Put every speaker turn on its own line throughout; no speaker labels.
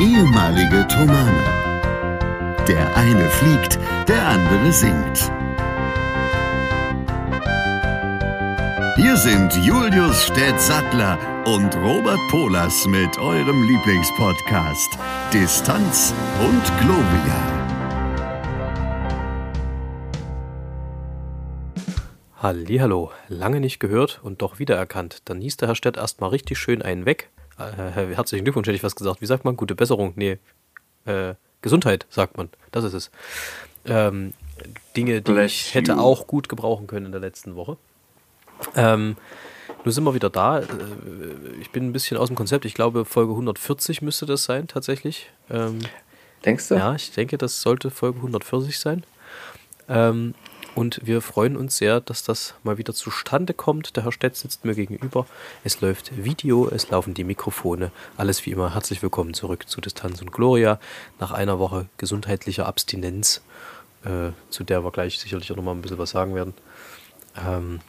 ehemalige Tomane. Der eine fliegt, der andere singt. Hier sind Julius Städtsattler und Robert Polas mit eurem Lieblingspodcast Distanz und Globia.
Hallo, lange nicht gehört und doch wiedererkannt. Dann hieß der Herr Stett erstmal richtig schön einen weg. Äh, herzlichen Glückwunsch, hätte ich was gesagt. Wie sagt man? Gute Besserung? Nee, äh, Gesundheit, sagt man. Das ist es. Ähm, Dinge, die Bless ich hätte you. auch gut gebrauchen können in der letzten Woche. Ähm, nun sind wir wieder da. Äh, ich bin ein bisschen aus dem Konzept. Ich glaube, Folge 140 müsste das sein, tatsächlich. Ähm,
Denkst du?
Ja, ich denke, das sollte Folge 140 sein. Ähm, und wir freuen uns sehr, dass das mal wieder zustande kommt. Der Herr Stett sitzt mir gegenüber. Es läuft Video, es laufen die Mikrofone. Alles wie immer. Herzlich willkommen zurück zu Distanz und Gloria. Nach einer Woche gesundheitlicher Abstinenz, äh, zu der wir gleich sicherlich auch nochmal ein bisschen was sagen werden, ähm,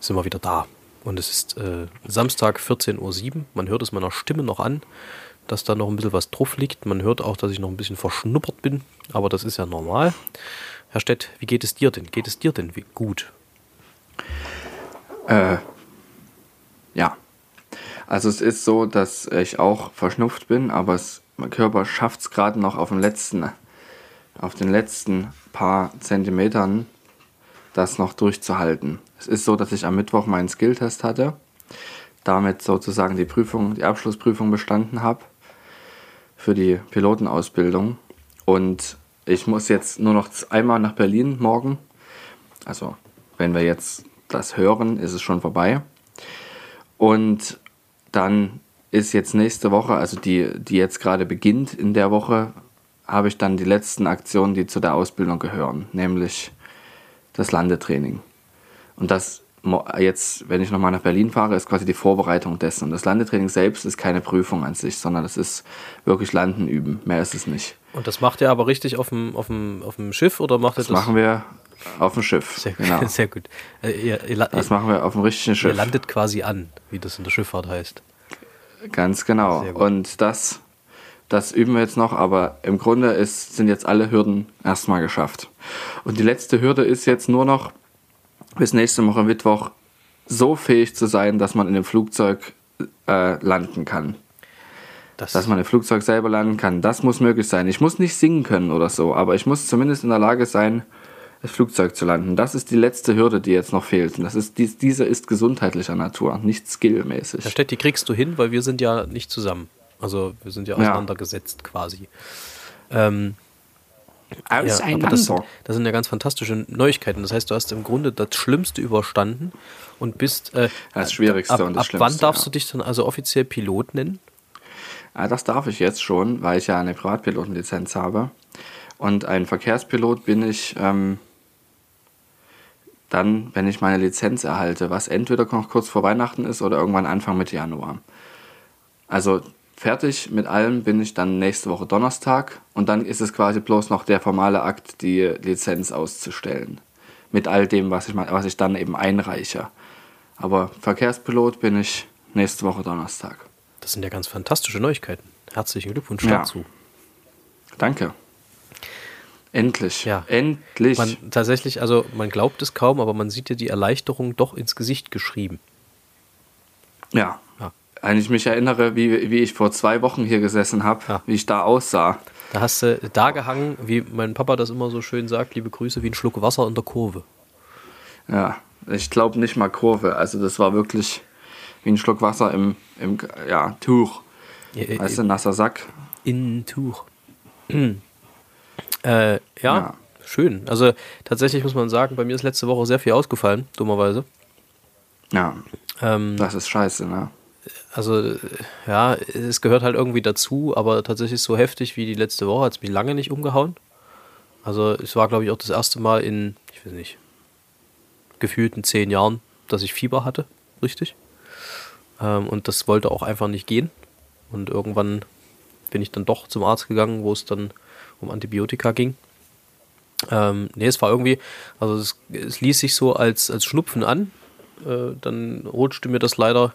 sind wir wieder da. Und es ist äh, Samstag 14.07 Uhr. Man hört es meiner Stimme noch an, dass da noch ein bisschen was drauf liegt. Man hört auch, dass ich noch ein bisschen verschnuppert bin. Aber das ist ja normal. Herr Stett, wie geht es dir denn? Geht es dir denn gut?
Äh, ja. Also es ist so, dass ich auch verschnupft bin, aber es, mein Körper schafft es gerade noch auf, dem letzten, auf den letzten paar Zentimetern, das noch durchzuhalten. Es ist so, dass ich am Mittwoch meinen Skilltest hatte, damit sozusagen die Prüfung, die Abschlussprüfung bestanden habe für die Pilotenausbildung und ich muss jetzt nur noch einmal nach Berlin morgen. Also, wenn wir jetzt das hören, ist es schon vorbei. Und dann ist jetzt nächste Woche, also die, die jetzt gerade beginnt in der Woche, habe ich dann die letzten Aktionen, die zu der Ausbildung gehören, nämlich das Landetraining. Und das jetzt, wenn ich nochmal nach Berlin fahre, ist quasi die Vorbereitung dessen. Und das Landetraining selbst ist keine Prüfung an sich, sondern es ist wirklich Landen üben. Mehr ist es nicht.
Und das macht ihr aber richtig auf dem, auf dem, auf dem Schiff oder macht
das?
Das
machen wir auf dem Schiff.
Sehr, genau. sehr gut.
Äh, ihr, ihr, das machen wir auf dem richtigen Schiff. Ihr
landet quasi an, wie das in der Schifffahrt heißt.
Ganz genau. Und das, das üben wir jetzt noch, aber im Grunde ist, sind jetzt alle Hürden erstmal geschafft. Und die letzte Hürde ist jetzt nur noch, bis nächste Woche Mittwoch so fähig zu sein, dass man in dem Flugzeug äh, landen kann. Das dass man im Flugzeug selber landen kann. Das muss möglich sein. Ich muss nicht singen können oder so, aber ich muss zumindest in der Lage sein, das Flugzeug zu landen. Das ist die letzte Hürde, die jetzt noch fehlt. Und das ist, dies, diese ist gesundheitlicher Natur, nicht skillmäßig.
Herr Stett, die kriegst du hin, weil wir sind ja nicht zusammen. Also wir sind ja auseinandergesetzt ja. quasi. Ähm,
Auseinander.
Ja, das, das, sind ja ganz fantastische Neuigkeiten. Das heißt, du hast im Grunde das Schlimmste überstanden und bist.
Äh, das Schwierigste
ab,
und das
ab
Schlimmste.
Wann darfst ja. du dich dann also offiziell Pilot nennen?
Ja, das darf ich jetzt schon, weil ich ja eine Privatpilotenlizenz habe. Und ein Verkehrspilot bin ich ähm, dann, wenn ich meine Lizenz erhalte, was entweder noch kurz vor Weihnachten ist oder irgendwann Anfang Mitte Januar. Also Fertig mit allem bin ich dann nächste Woche Donnerstag und dann ist es quasi bloß noch der formale Akt, die Lizenz auszustellen. Mit all dem, was ich, was ich dann eben einreiche. Aber Verkehrspilot bin ich nächste Woche Donnerstag.
Das sind ja ganz fantastische Neuigkeiten. Herzlichen Glückwunsch ja. dazu.
Danke. Endlich. Ja. Endlich.
Man, tatsächlich, also man glaubt es kaum, aber man sieht ja die Erleichterung doch ins Gesicht geschrieben.
Ja, wenn ich mich erinnere, wie, wie ich vor zwei Wochen hier gesessen habe, ja. wie ich da aussah.
Da hast du da gehangen, wie mein Papa das immer so schön sagt, liebe Grüße, wie ein Schluck Wasser in der Kurve.
Ja, ich glaube nicht mal Kurve. Also das war wirklich wie ein Schluck Wasser im, im ja, Tuch. Ja, weißt du, nasser Sack.
In Tuch. äh, ja, ja, schön. Also tatsächlich muss man sagen, bei mir ist letzte Woche sehr viel ausgefallen, dummerweise.
Ja. Ähm, das ist scheiße, ne?
Also ja, es gehört halt irgendwie dazu, aber tatsächlich so heftig wie die letzte Woche hat es mich lange nicht umgehauen. Also es war, glaube ich, auch das erste Mal in, ich weiß nicht, gefühlten zehn Jahren, dass ich Fieber hatte, richtig. Ähm, und das wollte auch einfach nicht gehen. Und irgendwann bin ich dann doch zum Arzt gegangen, wo es dann um Antibiotika ging. Ähm, nee, es war irgendwie, also es, es ließ sich so als, als Schnupfen an. Äh, dann rutschte mir das leider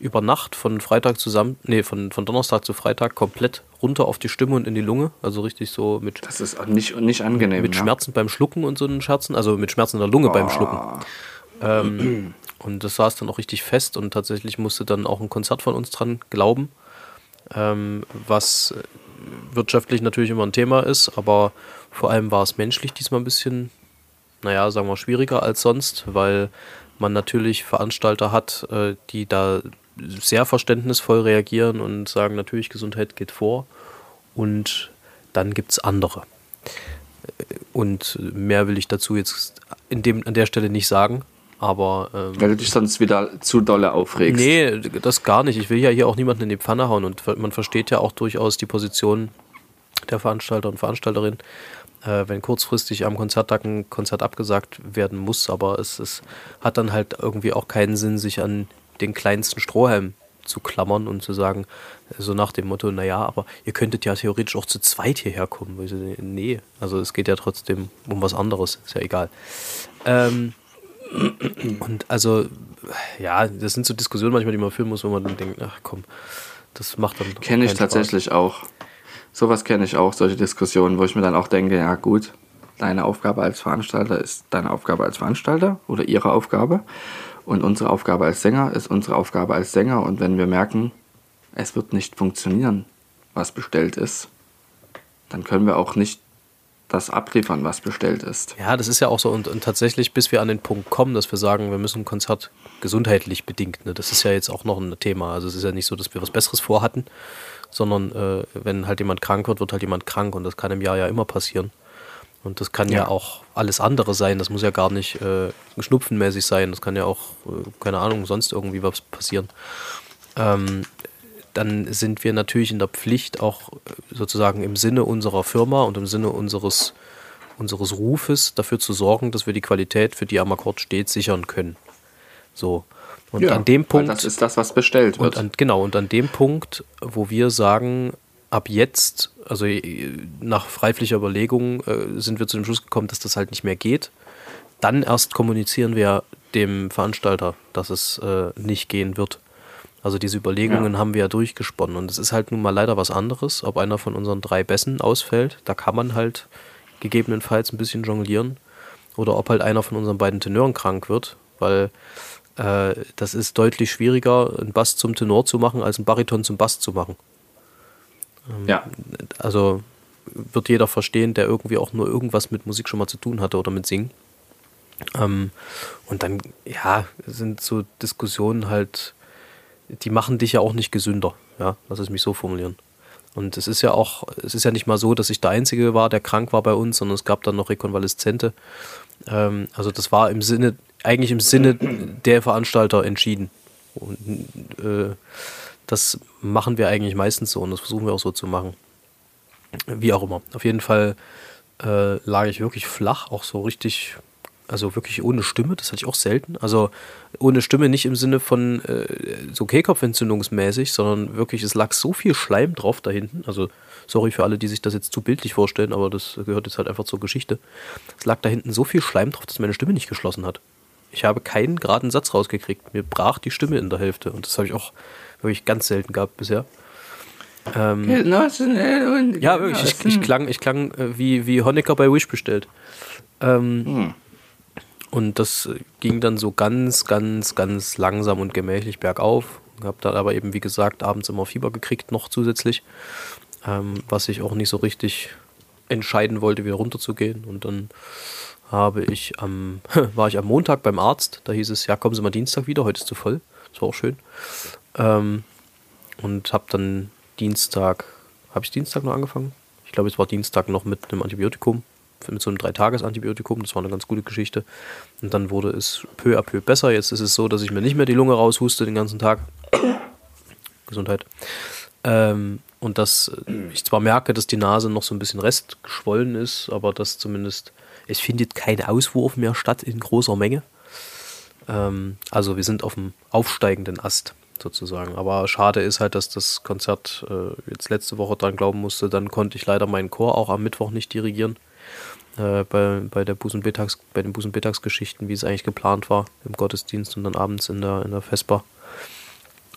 über Nacht von Freitag zusammen, nee, von, von Donnerstag zu Freitag komplett runter auf die Stimme und in die Lunge. Also richtig so mit.
Das ist auch nicht, nicht angenehm.
Mit
ja.
Schmerzen beim Schlucken und so einen Scherzen, also mit Schmerzen in der Lunge oh. beim Schlucken. Ähm, und das saß dann auch richtig fest und tatsächlich musste dann auch ein Konzert von uns dran glauben, ähm, was wirtschaftlich natürlich immer ein Thema ist, aber vor allem war es menschlich diesmal ein bisschen, naja, sagen wir schwieriger als sonst, weil man natürlich Veranstalter hat, äh, die da sehr verständnisvoll reagieren und sagen, natürlich Gesundheit geht vor. Und dann gibt es andere. Und mehr will ich dazu jetzt in dem, an der Stelle nicht sagen. Aber.
Ähm, Weil du dich sonst wieder zu dolle aufregst.
Nee, das gar nicht. Ich will ja hier auch niemanden in die Pfanne hauen. Und man versteht ja auch durchaus die Position der Veranstalter und Veranstalterin, äh, wenn kurzfristig am Konzerttag ein Konzert abgesagt werden muss. Aber es, es hat dann halt irgendwie auch keinen Sinn, sich an den kleinsten Strohhalm zu klammern und zu sagen, so nach dem Motto, naja, aber ihr könntet ja theoretisch auch zu zweit hierher kommen. So, nee, also es geht ja trotzdem um was anderes, ist ja egal. Ähm, und also, ja, das sind so Diskussionen manchmal, die man führen muss, wo man dann denkt, ach komm, das macht dann.
Kenne ich tatsächlich Spaß. auch. Sowas kenne ich auch, solche Diskussionen, wo ich mir dann auch denke, ja gut, deine Aufgabe als Veranstalter ist deine Aufgabe als Veranstalter oder ihre Aufgabe. Und unsere Aufgabe als Sänger ist unsere Aufgabe als Sänger. Und wenn wir merken, es wird nicht funktionieren, was bestellt ist, dann können wir auch nicht das abliefern, was bestellt ist.
Ja, das ist ja auch so. Und, und tatsächlich, bis wir an den Punkt kommen, dass wir sagen, wir müssen ein Konzert gesundheitlich bedingt, ne, das ist ja jetzt auch noch ein Thema. Also es ist ja nicht so, dass wir was Besseres vorhatten, sondern äh, wenn halt jemand krank wird, wird halt jemand krank. Und das kann im Jahr ja immer passieren. Und das kann ja. ja, auch alles andere sein. Das muss ja gar nicht äh, schnupfenmäßig sein. Das kann ja auch, äh, keine Ahnung, sonst irgendwie was passieren. Ähm, dann sind wir natürlich in der Pflicht, auch äh, sozusagen im Sinne unserer Firma und im Sinne unseres, unseres Rufes dafür zu sorgen, dass wir die Qualität, für die am Akkord steht, sichern können. So. Und ja, an dem Punkt.
Das ist das, was bestellt wird.
Und an, genau, und an dem Punkt, wo wir sagen, ab jetzt, also äh, nach freiflicher Überlegung, äh, sind wir zu dem Schluss gekommen, dass das halt nicht mehr geht. Dann erst kommunizieren wir dem Veranstalter, dass es äh, nicht gehen wird. Also diese Überlegungen ja. haben wir ja durchgesponnen. Und es ist halt nun mal leider was anderes, ob einer von unseren drei Bässen ausfällt. Da kann man halt gegebenenfalls ein bisschen jonglieren. Oder ob halt einer von unseren beiden Tenören krank wird, weil äh, das ist deutlich schwieriger, einen Bass zum Tenor zu machen, als einen Bariton zum Bass zu machen.
Ähm, ja.
Also wird jeder verstehen, der irgendwie auch nur irgendwas mit Musik schon mal zu tun hatte oder mit Singen. Ähm, und dann, ja, sind so Diskussionen halt, die machen dich ja auch nicht gesünder, ja, lass es mich so formulieren. Und es ist ja auch, es ist ja nicht mal so, dass ich der Einzige war, der krank war bei uns, sondern es gab dann noch Rekonvaleszente. Ähm, also das war im Sinne, eigentlich im Sinne der Veranstalter entschieden. Und äh, das machen wir eigentlich meistens so und das versuchen wir auch so zu machen. Wie auch immer. Auf jeden Fall äh, lag ich wirklich flach, auch so richtig, also wirklich ohne Stimme, das hatte ich auch selten. Also ohne Stimme nicht im Sinne von äh, so Kehlkopfentzündungsmäßig, sondern wirklich, es lag so viel Schleim drauf da hinten. Also sorry für alle, die sich das jetzt zu bildlich vorstellen, aber das gehört jetzt halt einfach zur Geschichte. Es lag da hinten so viel Schleim drauf, dass meine Stimme nicht geschlossen hat. Ich habe keinen geraden Satz rausgekriegt. Mir brach die Stimme in der Hälfte und das habe ich auch wirklich ganz selten gehabt bisher. Ähm, ja, wirklich. Ich, ich klang, ich klang äh, wie, wie Honecker bei Wish bestellt. Ähm, hm. Und das ging dann so ganz, ganz, ganz langsam und gemächlich bergauf. Hab dann aber eben, wie gesagt, abends immer Fieber gekriegt, noch zusätzlich. Ähm, was ich auch nicht so richtig entscheiden wollte, wieder runterzugehen. Und dann habe ich am, war ich am Montag beim Arzt. Da hieß es, ja, kommen Sie mal Dienstag wieder, heute ist zu voll. Das war auch schön. Ähm, und habe dann Dienstag, habe ich Dienstag noch angefangen? Ich glaube, es war Dienstag noch mit einem Antibiotikum, mit so einem Dreitages-Antibiotikum. Das war eine ganz gute Geschichte. Und dann wurde es peu à peu besser. Jetzt ist es so, dass ich mir nicht mehr die Lunge raushuste den ganzen Tag. Gesundheit. Ähm, und dass ich zwar merke, dass die Nase noch so ein bisschen restgeschwollen ist, aber dass zumindest es findet kein Auswurf mehr statt in großer Menge. Ähm, also wir sind auf dem aufsteigenden Ast sozusagen. Aber schade ist halt, dass das Konzert äh, jetzt letzte Woche dran glauben musste. Dann konnte ich leider meinen Chor auch am Mittwoch nicht dirigieren. Äh, bei, bei, der Busenbetags, bei den Busenbetagsgeschichten, wie es eigentlich geplant war, im Gottesdienst und dann abends in der, in der Vesper.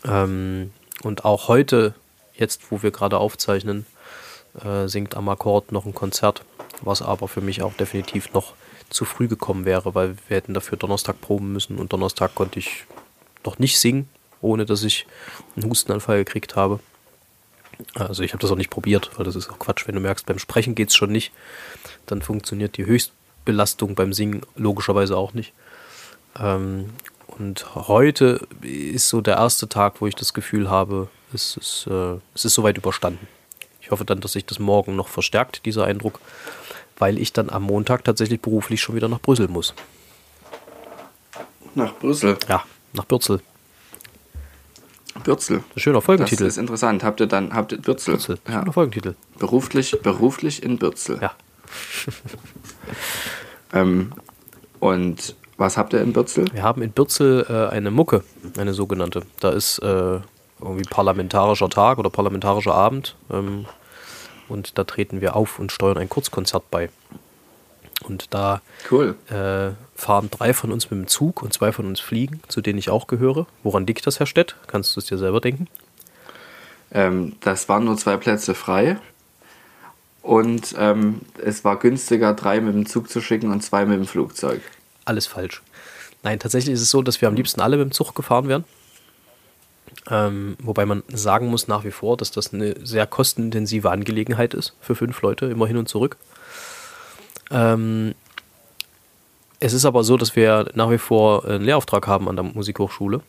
Ähm, und auch heute, jetzt wo wir gerade aufzeichnen, äh, singt am Akkord noch ein Konzert, was aber für mich auch definitiv noch zu früh gekommen wäre, weil wir hätten dafür Donnerstag proben müssen und Donnerstag konnte ich noch nicht singen, ohne dass ich einen Hustenanfall gekriegt habe. Also ich habe das auch nicht probiert, weil das ist auch Quatsch. Wenn du merkst, beim Sprechen geht es schon nicht, dann funktioniert die Höchstbelastung beim Singen logischerweise auch nicht. Ähm, und heute ist so der erste Tag, wo ich das Gefühl habe, es ist, äh, es ist soweit überstanden. Ich hoffe dann, dass sich das morgen noch verstärkt, dieser Eindruck, weil ich dann am Montag tatsächlich beruflich schon wieder nach Brüssel muss.
Nach Brüssel?
Ja, nach Bürzel.
Bürzel.
Schöner Folgentitel.
Das ist interessant. Habt ihr dann, habt ihr Bürzel?
Bürzel.
Ja.
Schöner Folgentitel.
Beruflich, beruflich in Bürzel.
Ja.
Ähm, und was habt ihr in Bürzel?
Wir haben in Bürzel äh, eine Mucke, eine sogenannte. Da ist äh, irgendwie parlamentarischer Tag oder parlamentarischer Abend. Ähm, und da treten wir auf und steuern ein Kurzkonzert bei. Und da
Cool.
äh, fahren drei von uns mit dem Zug und zwei von uns fliegen, zu denen ich auch gehöre. Woran liegt das, Herr Stett? Kannst du es dir selber denken?
Ähm, das waren nur zwei Plätze frei. Und ähm, es war günstiger, drei mit dem Zug zu schicken und zwei mit dem Flugzeug.
Alles falsch. Nein, tatsächlich ist es so, dass wir am liebsten alle mit dem Zug gefahren wären. Ähm, wobei man sagen muss nach wie vor, dass das eine sehr kostenintensive Angelegenheit ist für fünf Leute, immer hin und zurück. Ähm, es ist aber so, dass wir nach wie vor einen Lehrauftrag haben an der Musikhochschule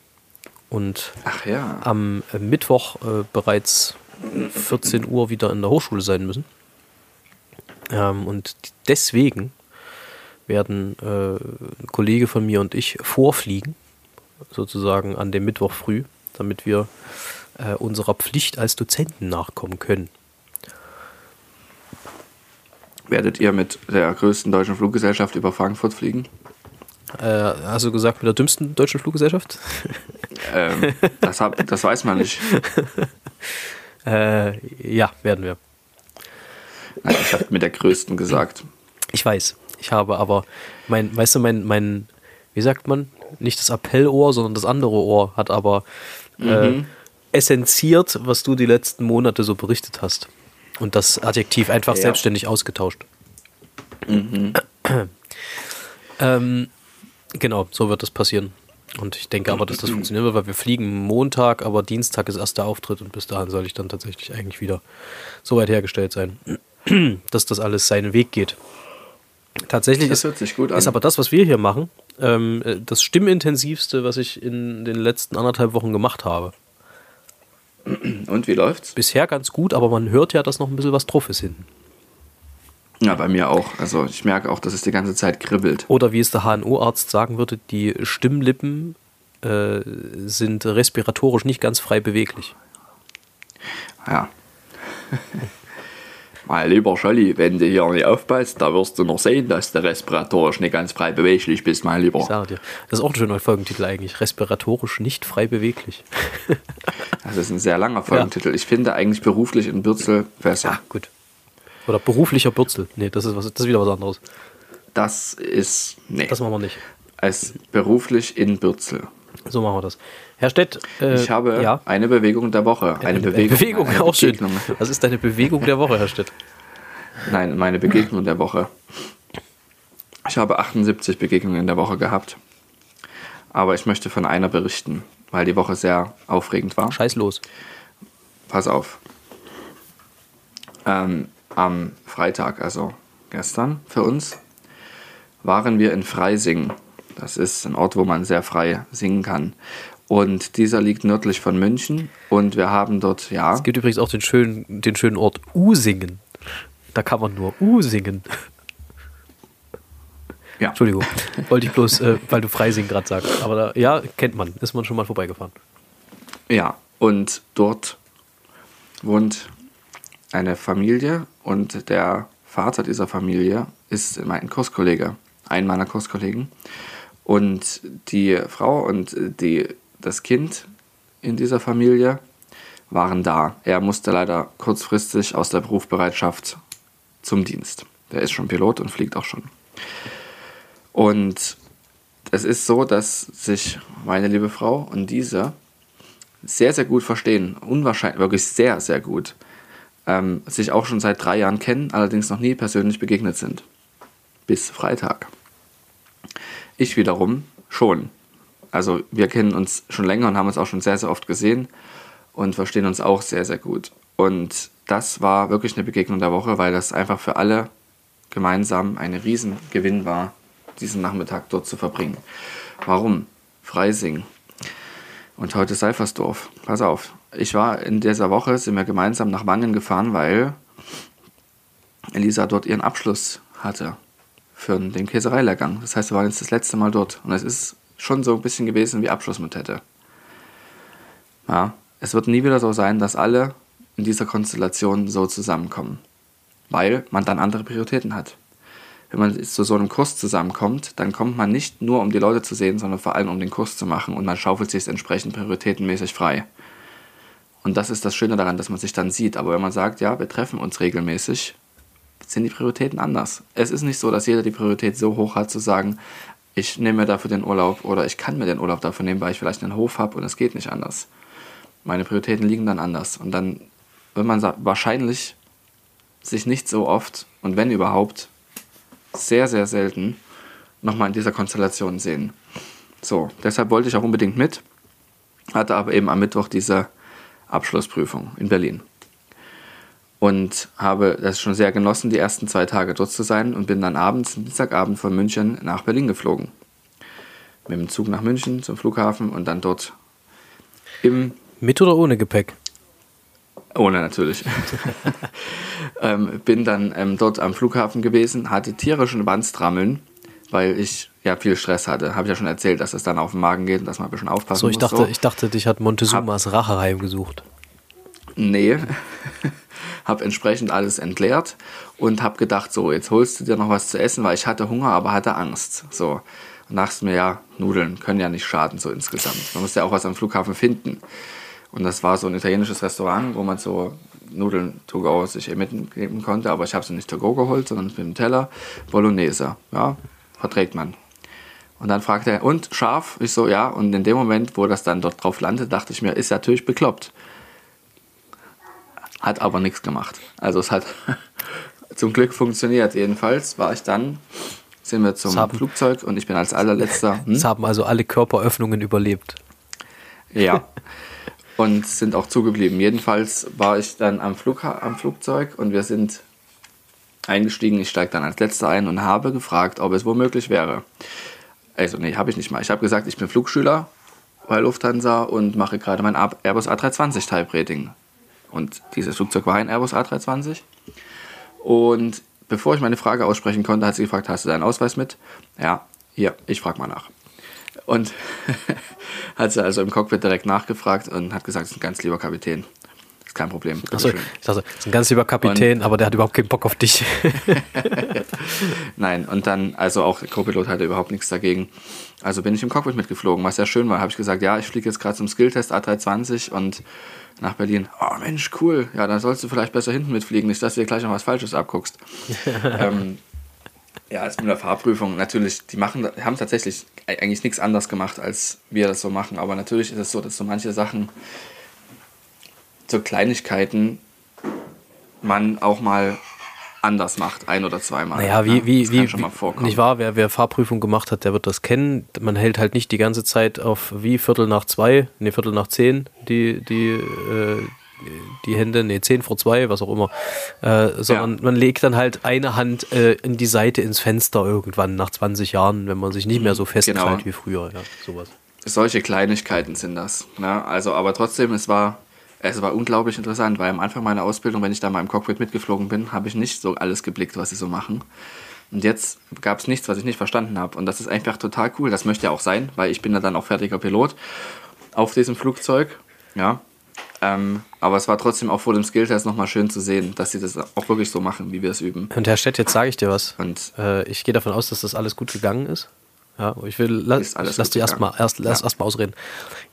und
ja.
am äh, Mittwoch äh, bereits 14 Uhr wieder in der Hochschule sein müssen. Ähm, und deswegen werden äh, ein Kollege von mir und ich vorfliegen, sozusagen an dem Mittwoch früh, damit wir äh, unserer Pflicht als Dozenten nachkommen können.
Werdet ihr mit der größten deutschen Fluggesellschaft über Frankfurt fliegen?
Äh, hast du gesagt, mit der dümmsten deutschen Fluggesellschaft?
Ähm, das, hab, das weiß man nicht.
Äh, ja, werden wir.
Nein, ich habe mit der größten gesagt.
Ich weiß. Ich habe aber mein, weißt du, mein, mein, wie sagt man, nicht das Appellohr, sondern das andere Ohr hat aber äh, essenziert, was du die letzten Monate so berichtet hast. Und das Adjektiv einfach
Ja.
selbstständig ausgetauscht. ähm, genau, so wird das passieren. Und ich denke aber, dass das funktionieren wird, weil wir fliegen Montag, aber Dienstag ist erst der Auftritt und bis dahin soll ich dann tatsächlich eigentlich wieder so weit hergestellt sein, dass das alles seinen Weg geht. Tatsächlich
Das
ist,
hört sich gut an.
ist aber das, was wir hier machen, ähm, äh, das stimmintensivste, was ich in den letzten anderthalb Wochen gemacht habe.
Und wie läuft's?
Bisher ganz gut, aber man hört ja, dass noch ein bisschen was drauf ist hinten.
Ja, bei mir auch. Also ich merke auch, dass es die ganze Zeit kribbelt.
Oder wie es der HNO-Arzt sagen würde, die Stimmlippen äh, sind respiratorisch nicht ganz frei beweglich.
Ja. mein lieber Scholli, wenn du hier nicht aufpasst, da wirst du noch sehen, dass du respiratorisch nicht ganz frei beweglich bist, mein Lieber.
Ich sage dir. Das ist auch ein schöner Folgentitel eigentlich. Respiratorisch nicht frei beweglich.
Das ist ein sehr langer Folgentitel. Ich finde eigentlich beruflich in Bürzel besser.
Ah, gut. Oder beruflicher Bürzel. Nee, das ist, was, das ist wieder was anderes.
Das ist. Nee.
Das machen wir nicht.
als beruflich in Bürzel.
So machen wir das. Herr Stett, äh,
Ich habe
ja,
eine Bewegung der Woche. Eine, Bewegung.
Bewegung
eine
auch schön. Was ist deine Bewegung der Woche, Herr Stett?
Nein, meine Begegnung der Woche. Ich habe 78 Begegnungen in der Woche gehabt. Aber ich möchte von einer berichten, weil die Woche sehr aufregend war.
Scheiß los.
Pass auf. Ähm, am Freitag, also gestern für uns, waren wir in Freising. Das ist ein Ort, wo man sehr frei singen kann. Und dieser liegt nördlich von München. Und wir haben dort, ja,
Es gibt übrigens auch den schönen, den schönen Ort Usingen. Da kann man nur U singen.
ja
Entschuldigung, wollte ich bloß, äh, weil du Freising gerade sagst. Aber da, ja, kennt man, ist man schon mal vorbeigefahren.
Ja, und dort wohnt eine Familie und der Vater dieser Familie ist mein Kurskollege, ein meiner Kurskollegen. Und die Frau und die, das Kind in dieser Familie waren da. Er musste leider kurzfristig aus der Berufsbereitschaft zum Dienst. Der ist schon Pilot und fliegt auch schon. Und es ist so, dass sich meine liebe Frau und diese sehr, sehr gut verstehen, unwahrscheinlich, wirklich sehr, sehr gut, ähm, sich auch schon seit drei Jahren kennen, allerdings noch nie persönlich begegnet sind. Bis Freitag. Ich wiederum schon. Also wir kennen uns schon länger und haben uns auch schon sehr, sehr oft gesehen und verstehen uns auch sehr, sehr gut. Und das war wirklich eine Begegnung der Woche, weil das einfach für alle gemeinsam ein Riesengewinn war, diesen Nachmittag dort zu verbringen. Warum? Freising. Und heute Seifersdorf. Pass auf. Ich war in dieser Woche, sind wir gemeinsam nach Wangen gefahren, weil Elisa dort ihren Abschluss hatte für den Käsereilehrgang. Das heißt, wir waren jetzt das letzte Mal dort. Und es ist schon so ein bisschen gewesen wie Abschlussmotette. Ja, es wird nie wieder so sein, dass alle in dieser Konstellation so zusammenkommen. Weil man dann andere Prioritäten hat. Wenn man zu so einem Kurs zusammenkommt, dann kommt man nicht nur, um die Leute zu sehen, sondern vor allem, um den Kurs zu machen und man schaufelt sich entsprechend prioritätenmäßig frei. Und das ist das Schöne daran, dass man sich dann sieht. Aber wenn man sagt, ja, wir treffen uns regelmäßig, sind die Prioritäten anders. Es ist nicht so, dass jeder die Priorität so hoch hat, zu sagen, ich nehme mir dafür den Urlaub oder ich kann mir den Urlaub dafür nehmen, weil ich vielleicht einen Hof habe und es geht nicht anders. Meine Prioritäten liegen dann anders. Und dann wird man wahrscheinlich sich nicht so oft und wenn überhaupt sehr, sehr selten nochmal in dieser Konstellation sehen. So, deshalb wollte ich auch unbedingt mit, hatte aber eben am Mittwoch diese Abschlussprüfung in Berlin. Und habe das schon sehr genossen, die ersten zwei Tage dort zu sein und bin dann abends, Dienstagabend von München nach Berlin geflogen. Mit dem Zug nach München zum Flughafen und dann dort im.
Mit oder ohne Gepäck?
Ohne natürlich. ähm, bin dann ähm, dort am Flughafen gewesen, hatte tierischen Bandstrammeln, weil ich ja viel Stress hatte. Habe ich ja schon erzählt, dass es dann auf den Magen geht und dass man ein bisschen aufpassen
so, ich
muss.
Dachte, so. Ich dachte, dich hat Montezumas hab, Rache heimgesucht.
Nee. Habe entsprechend alles entleert und habe gedacht, so, jetzt holst du dir noch was zu essen, weil ich hatte Hunger, aber hatte Angst. So. Und dachte mir, ja, Nudeln können ja nicht schaden, so insgesamt. Man muss ja auch was am Flughafen finden. Und das war so ein italienisches Restaurant, wo man so Nudeln to go sich mitnehmen konnte, aber ich habe sie nicht to go geholt, sondern mit dem Teller Bolognese. Ja, verträgt man. Und dann fragte er, und scharf? Ich so, ja. Und in dem Moment, wo das dann dort drauf landet, dachte ich mir, ist natürlich bekloppt. Hat aber nichts gemacht. Also es hat zum Glück funktioniert. Jedenfalls war ich dann, sind wir zum haben, Flugzeug und ich bin als allerletzter.
Hm? Es haben also alle Körperöffnungen überlebt.
Ja. und sind auch zugeblieben. Jedenfalls war ich dann am, Flug, am Flugzeug und wir sind eingestiegen. Ich steige dann als letzter ein und habe gefragt, ob es womöglich wäre. Also, nee, habe ich nicht mal. Ich habe gesagt, ich bin Flugschüler bei Lufthansa und mache gerade mein Airbus A320 Type Rating. Und dieses Flugzeug war ein Airbus A320. Und bevor ich meine Frage aussprechen konnte, hat sie gefragt, hast du deinen Ausweis mit? Ja, hier, ich frage mal nach. Und hat sie also im Cockpit direkt nachgefragt und hat gesagt, es ist ein ganz lieber Kapitän. Ist kein Problem.
Achso, ich dachte, ist ein ganz lieber Kapitän, und, aber der hat überhaupt keinen Bock auf dich.
Nein, und dann, also auch der Co-Pilot hatte überhaupt nichts dagegen. Also bin ich im Cockpit mitgeflogen, was sehr schön war. Habe ich gesagt, ja, ich fliege jetzt gerade zum Skilltest A320 und nach Berlin. Oh Mensch, cool. Ja, dann sollst du vielleicht besser hinten mitfliegen, nicht, dass du dir gleich noch was Falsches abguckst. ähm, ja, als mit der Fahrprüfung natürlich, die machen, haben tatsächlich eigentlich nichts anders gemacht, als wir das so machen. Aber natürlich ist es so, dass so manche Sachen, so Kleinigkeiten, man auch mal anders macht, ein oder zweimal.
Naja, wie, ja, wie, wie, schon mal vorkommen. nicht wahr? Wer, wer Fahrprüfung gemacht hat, der wird das kennen. Man hält halt nicht die ganze Zeit auf wie Viertel nach zwei, nee, Viertel nach zehn die, die, äh, die Hände, nee, 10 vor 2, was auch immer, äh, sondern ja. man legt dann halt eine Hand äh, in die Seite ins Fenster irgendwann nach 20 Jahren, wenn man sich nicht mehr so festhält genau. wie früher, ja, sowas.
Solche Kleinigkeiten sind das. Ne? Also, aber trotzdem, es war, es war unglaublich interessant, weil am Anfang meiner Ausbildung, wenn ich da mal im Cockpit mitgeflogen bin, habe ich nicht so alles geblickt, was sie so machen. Und jetzt gab es nichts, was ich nicht verstanden habe. Und das ist einfach total cool. Das möchte ja auch sein, weil ich bin ja dann auch fertiger Pilot auf diesem Flugzeug. Ja, ähm, aber es war trotzdem auch vor dem Skilltest nochmal schön zu sehen, dass sie das auch wirklich so machen, wie wir es üben.
Und Herr Stett, jetzt sage ich dir was. Und äh, ich gehe davon aus, dass das alles gut gegangen ist. Ja, ich will, lass, lass dich erstmal erst, ja. erst mal ausreden.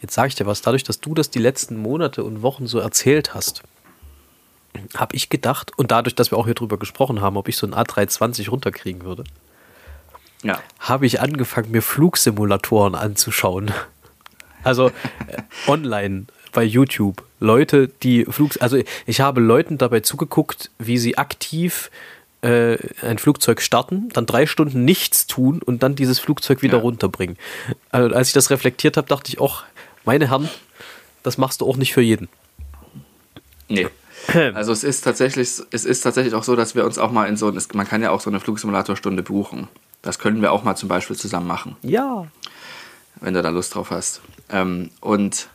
Jetzt sage ich dir was. Dadurch, dass du das die letzten Monate und Wochen so erzählt hast, habe ich gedacht, und dadurch, dass wir auch hier drüber gesprochen haben, ob ich so ein A320 runterkriegen würde, ja. habe ich angefangen, mir Flugsimulatoren anzuschauen. Also äh, online bei YouTube Leute, die Flug, also ich habe Leuten dabei zugeguckt, wie sie aktiv äh, ein Flugzeug starten, dann drei Stunden nichts tun und dann dieses Flugzeug wieder
Ja.
runterbringen. Also als ich das reflektiert habe, dachte ich auch, meine Herren, das machst du auch nicht für jeden.
Nee. Also es ist tatsächlich, es ist tatsächlich auch so, dass wir uns auch mal in so, es- man kann ja auch so eine Flugsimulatorstunde buchen. Das können wir auch mal zum Beispiel zusammen machen,
Ja.
wenn du da Lust drauf hast. Ähm, und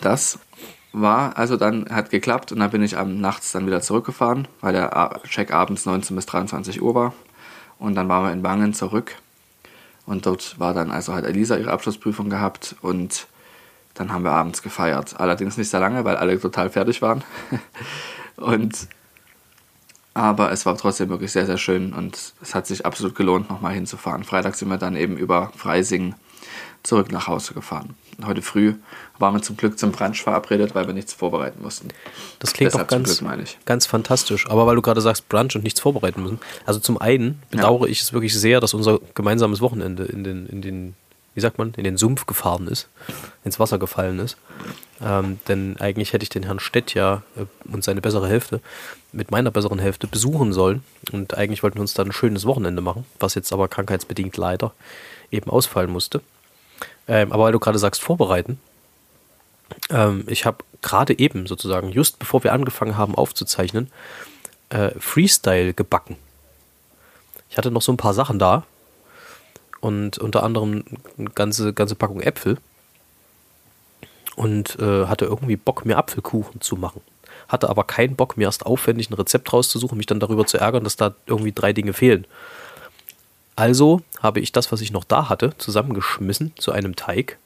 das war, also dann hat geklappt und dann bin ich am nachts dann wieder zurückgefahren, weil der Check abends 19 bis 23 Uhr war. Und dann waren wir in Wangen zurück. Und dort war dann, also hat Elisa ihre Abschlussprüfung gehabt und dann haben wir abends gefeiert. Allerdings nicht sehr lange, weil alle total fertig waren. und aber es war trotzdem wirklich sehr, sehr schön und es hat sich absolut gelohnt, nochmal hinzufahren. Freitag sind wir dann eben über Freising zurück nach Hause gefahren. Heute früh waren wir zum Glück zum Brunch verabredet, weil wir nichts vorbereiten mussten.
Das klingt
Deshalb
doch ganz,
Glück, meine ich.
ganz fantastisch. Aber weil du gerade sagst, Brunch und nichts vorbereiten müssen. Also zum einen bedauere ich es wirklich sehr, dass unser gemeinsames Wochenende in den, in den, wie sagt man, in den Sumpf gefahren ist, ins Wasser gefallen ist. Ähm, denn eigentlich hätte ich den Herrn Stett ja äh, und seine bessere Hälfte mit meiner besseren Hälfte besuchen sollen. Und eigentlich wollten wir uns dann ein schönes Wochenende machen, was jetzt aber krankheitsbedingt leider eben ausfallen musste. Ähm, aber weil du gerade sagst, vorbereiten, ähm, ich habe gerade eben sozusagen, just bevor wir angefangen haben aufzuzeichnen, äh, Freestyle gebacken. Ich hatte noch so ein paar Sachen da und unter anderem eine ganze, ganze Packung Äpfel und äh, hatte irgendwie Bock, mir Apfelkuchen zu machen. Hatte aber keinen Bock, mir erst aufwendig ein Rezept rauszusuchen, mich dann darüber zu ärgern, dass da irgendwie drei Dinge fehlen. Also habe ich das, was ich noch da hatte, zusammengeschmissen zu einem Teig,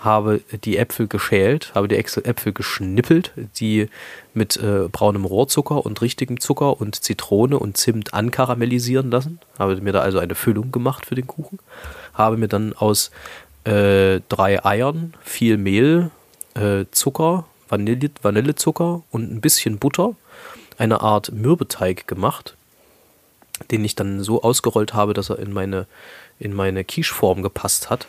habe die Äpfel geschält, habe die Äpfel geschnippelt, die mit äh, braunem Rohrzucker und richtigem Zucker und Zitrone und Zimt ankaramellisieren lassen, habe mir da also eine Füllung gemacht für den Kuchen, habe mir dann aus äh, drei Eiern, viel Mehl, äh, Zucker, Vanille, Vanillezucker und ein bisschen Butter eine Art Mürbeteig gemacht, den ich dann so ausgerollt habe, dass er in meine, in meine Quicheform gepasst hat.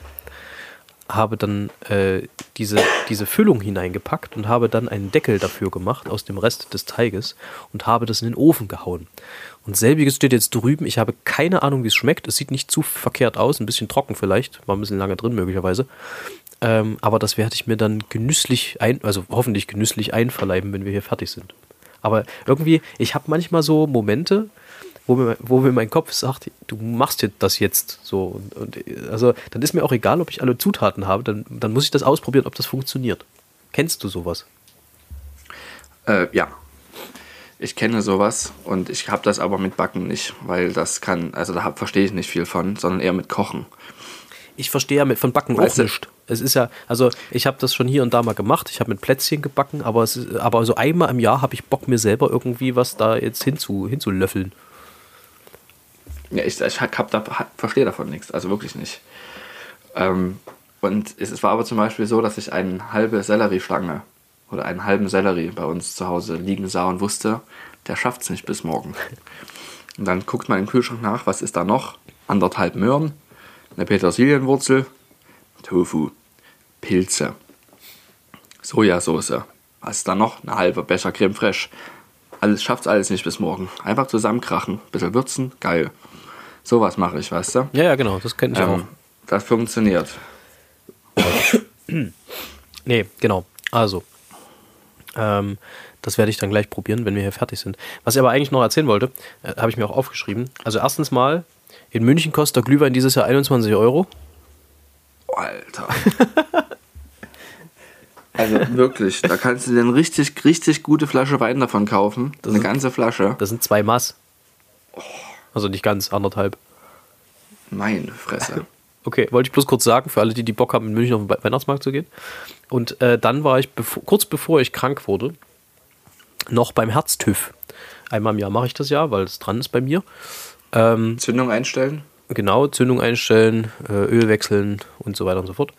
Habe dann äh, diese, diese Füllung hineingepackt und habe dann einen Deckel dafür gemacht aus dem Rest des Teiges und habe das in den Ofen gehauen. Und selbiges steht jetzt drüben. Ich habe keine Ahnung, wie es schmeckt. Es sieht nicht zu verkehrt aus, ein bisschen trocken vielleicht, war ein bisschen lange drin möglicherweise. Ähm, aber das werde ich mir dann genüsslich ein, also hoffentlich genüsslich einverleiben, wenn wir hier fertig sind. Aber irgendwie, ich habe manchmal so Momente, wo mir, wo mir mein Kopf sagt, du machst das jetzt so. Und, und also dann ist mir auch egal, ob ich alle Zutaten habe, dann, dann muss ich das ausprobieren, ob das funktioniert. Kennst du sowas?
Äh, ja. Ich kenne sowas und ich habe das aber mit Backen nicht, weil das kann, also da verstehe ich nicht viel von, sondern eher mit Kochen.
Ich verstehe ja mit von Backen
Weißt
auch nicht. Es ist ja, also ich habe das schon hier und da mal gemacht. Ich habe mit Plätzchen gebacken, aber es ist, aber so einmal im Jahr habe ich Bock, mir selber irgendwie was da jetzt hinzu, hinzulöffeln.
Ja, ich, ich da, verstehe davon nichts, also wirklich nicht. Ähm, und es, es war aber zum Beispiel so, dass ich eine halbe Selleriestange oder einen halben Sellerie bei uns zu Hause liegen sah und wusste, der schafft es nicht bis morgen. Und dann guckt man im Kühlschrank nach, was ist da noch? Anderthalb Möhren, eine Petersilienwurzel, Tofu, Pilze, Sojasauce. Was ist da noch? Eine halbe Becher Creme Fraiche. Alles schafft alles nicht bis morgen. Einfach zusammenkrachen, bisschen würzen, geil. Sowas mache ich, weißt du?
Ja, ja, genau, das kenne ich auch.
Ähm, das funktioniert.
Nee, genau. Also, ähm, das werde ich dann gleich probieren, wenn wir hier fertig sind. Was ich aber eigentlich noch erzählen wollte, äh, habe ich mir auch aufgeschrieben. Also erstens mal, in München kostet der Glühwein dieses Jahr 21 Euro.
Alter. also wirklich, da kannst du dir eine richtig, richtig gute Flasche Wein davon kaufen. eine ganze Flasche.
Das sind zwei Maß. Also nicht ganz, anderthalb.
Meine Fresse.
Okay, wollte ich bloß kurz sagen, für alle, die die Bock haben, in München auf den We- Weihnachtsmarkt zu gehen. Und äh, dann war ich, bevor, kurz bevor ich krank wurde, noch beim Herztüv. Einmal im Jahr mache ich das ja, weil es dran ist bei mir. Ähm,
Zündung einstellen.
genau, Zündung einstellen, äh, Öl wechseln und so weiter und so fort.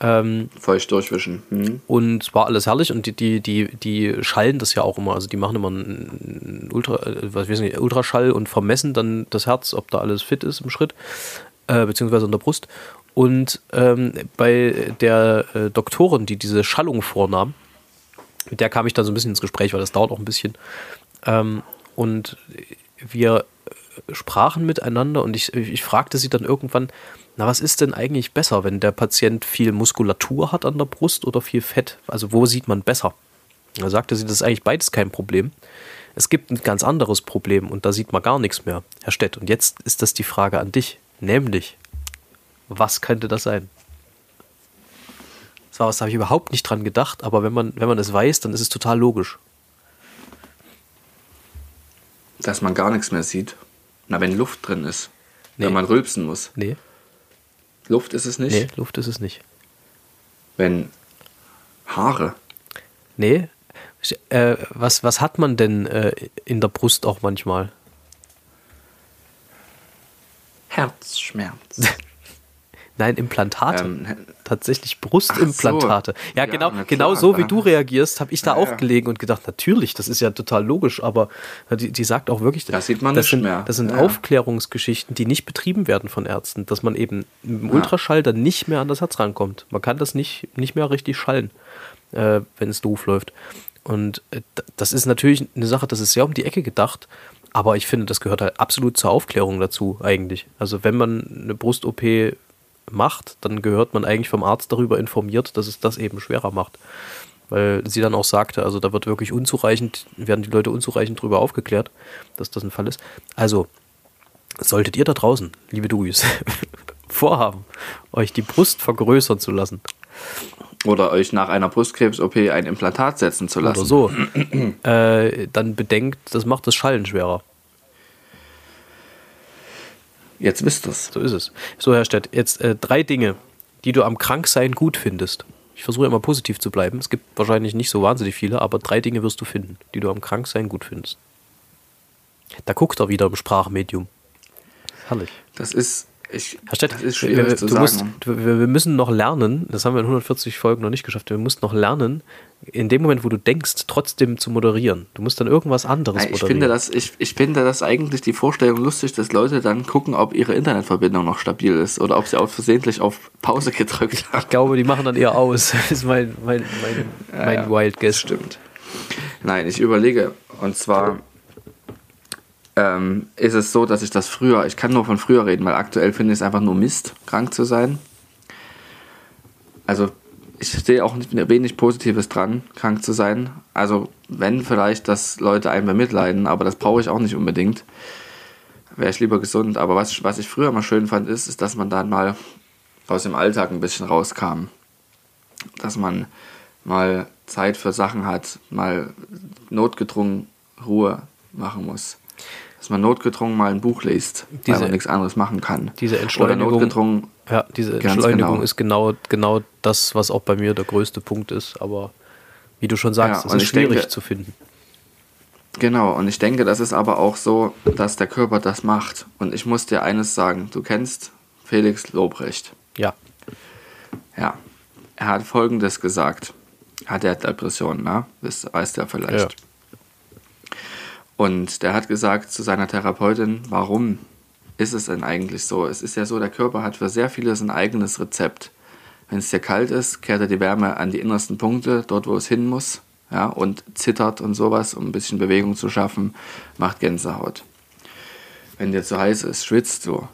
Ähm,
Feucht durchwischen. Hm.
und war alles herrlich und die, die, die, die schallen das ja auch immer. Also die machen immer einen Ultra, äh, was weiß ich, Ultraschall und vermessen dann das Herz, ob da alles fit ist im Schritt, äh, beziehungsweise in der Brust. Und ähm, bei der äh, Doktorin, die diese Schallung vornahm, mit der kam ich dann so ein bisschen ins Gespräch, weil das dauert auch ein bisschen. Ähm, und wir äh, sprachen miteinander und ich, ich fragte sie dann irgendwann, na, was ist denn eigentlich besser, wenn der Patient viel Muskulatur hat an der Brust oder viel Fett? Also wo sieht man besser? Da sagte sie, das ist eigentlich beides kein Problem. Es gibt ein ganz anderes Problem und da sieht man gar nichts mehr, Herr Stett. Und jetzt ist das die Frage an dich, nämlich, was könnte das sein? Das war was, da habe ich überhaupt nicht dran gedacht, aber wenn man, wenn man es weiß, dann ist es total logisch.
Dass man gar nichts mehr sieht. Na, wenn Luft drin ist.
Nee.
Wenn man rülpsen muss.
Nee,
Luft ist es nicht.
nee, Luft ist es nicht.
Wenn Haare.
Nee. Äh, was, was hat man denn äh, in der Brust auch manchmal?
Herzschmerz.
Nein, Implantate.
ähm,
Tatsächlich Brustimplantate.
So.
Ja,
Ja,
genau,
na
genau
klar,
so wie du reagierst, habe ich da
Ja,
auch
ja.
gelegen und gedacht, natürlich, das ist ja total logisch, aber die, die sagt auch wirklich,
Das sieht man
das
nicht
sind,
mehr.
Das sind. Aufklärungsgeschichten, die nicht betrieben werden von Ärzten, dass man eben mit dem Ultraschall dann nicht mehr an das Herz rankommt. Man kann das nicht, nicht mehr richtig schallen, äh, wenn es doof läuft. Und äh, das ist natürlich eine Sache, das ist sehr um die Ecke gedacht, aber ich finde, das gehört halt absolut zur Aufklärung dazu, eigentlich. Also wenn man eine Brust-OP macht, dann gehört man eigentlich vom Arzt darüber informiert, dass es das eben schwerer macht. Weil sie dann auch sagte, also da wird wirklich unzureichend, werden die Leute unzureichend darüber aufgeklärt, dass das ein Fall ist. Also, solltet ihr da draußen, liebe Dugis, vorhaben, euch die Brust vergrößern zu lassen
Oder euch nach einer Brustkrebs-OP ein Implantat setzen zu lassen.
oder so, äh, dann bedenkt, das macht das Schallen schwerer.
Jetzt wisst ihr's.
So ist es. So, Herr Stett, jetzt äh, drei Dinge, die du am Kranksein gut findest. Ich versuche immer positiv zu bleiben. Es gibt wahrscheinlich nicht so wahnsinnig viele, aber drei Dinge wirst du finden, die du am Kranksein gut findest. Da guckt er wieder im Sprachmedium. Herrlich.
Das ist, ich,
Herr Stett,
das ist
wir,
schwierig
wir,
zu sagen.
musst, wir, wir müssen noch lernen, das haben wir in 140 Folgen noch nicht geschafft, wir mussten noch lernen, in dem Moment, wo du denkst, trotzdem zu moderieren. Du musst dann irgendwas anderes
ich,
moderieren.
finde das, ich, ich finde das eigentlich die Vorstellung lustig, dass Leute dann gucken, ob ihre Internetverbindung noch stabil ist oder ob sie auch versehentlich auf Pause gedrückt haben.
ich glaube, die machen dann eher aus. Das ist mein, mein, mein, mein
ja.
Wild Guess.
Stimmt. Nein, ich überlege. Und zwar ähm, ist es so, dass ich das früher, ich kann nur von früher reden, weil aktuell finde ich es einfach nur Mist, krank zu sein. Also ich sehe auch wenig Positives dran, krank zu sein. Also wenn vielleicht, dass Leute einen bemitleiden, aber das brauche ich auch nicht unbedingt. Wäre ich lieber gesund. Aber was, was ich früher mal schön fand, ist, ist, dass man dann mal aus dem Alltag ein bisschen rauskam. Dass man mal Zeit für Sachen hat, mal notgedrungen Ruhe machen muss. Dass man notgedrungen mal ein Buch liest,
Diese-
weil man nichts anderes machen kann.
diese
Oder
Entschleunigung-
notgedrungen,
Ja, diese Entschleunigung
genau.
ist genau, genau das, was auch bei mir der größte Punkt ist. Aber wie du schon sagst,
Ja,
es ist schwierig
denke-
zu finden.
genau. Und ich denke, das ist aber auch so, dass der Körper das macht. Und ich muss dir eines sagen, du kennst Felix Lobrecht.
Ja,
Ja, er hat Folgendes gesagt. Hat er Depressionen, ne? Das weißt du ja vielleicht.
Ja.
Und der hat gesagt zu seiner Therapeutin, warum ist es denn eigentlich so? Es ist ja so, der Körper hat für sehr vieles ein eigenes Rezept. Wenn es dir kalt ist, kehrt er die Wärme an die innersten Punkte, dort wo es hin muss, ja, und zittert und sowas, um ein bisschen Bewegung zu schaffen, macht Gänsehaut. Wenn dir zu heiß ist, schwitzt du.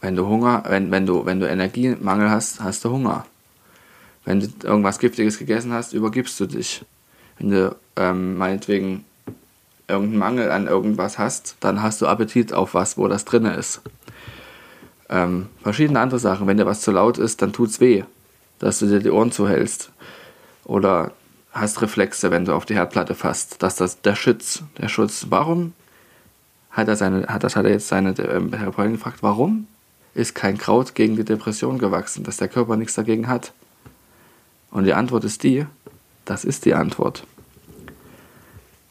Wenn du Hunger, wenn, wenn du, wenn du Energiemangel hast, hast du Hunger. Wenn du irgendwas Giftiges gegessen hast, übergibst du dich. Wenn du ähm, meinetwegen irgendeinen Mangel an irgendwas hast, dann hast du Appetit auf was, wo das drin ist. Ähm, verschiedene andere Sachen. Wenn dir was zu laut ist, dann tut's weh, dass du dir die Ohren zuhältst. Oder hast Reflexe, wenn du auf die Herdplatte fasst. Das ist der Schutz. Der Schutz. Warum hat er seine, hat das hat er jetzt seine ähm, Therapeutin gefragt, warum ist kein Kraut gegen die Depression gewachsen, dass der Körper nichts dagegen hat? Und die Antwort ist die, das ist die Antwort.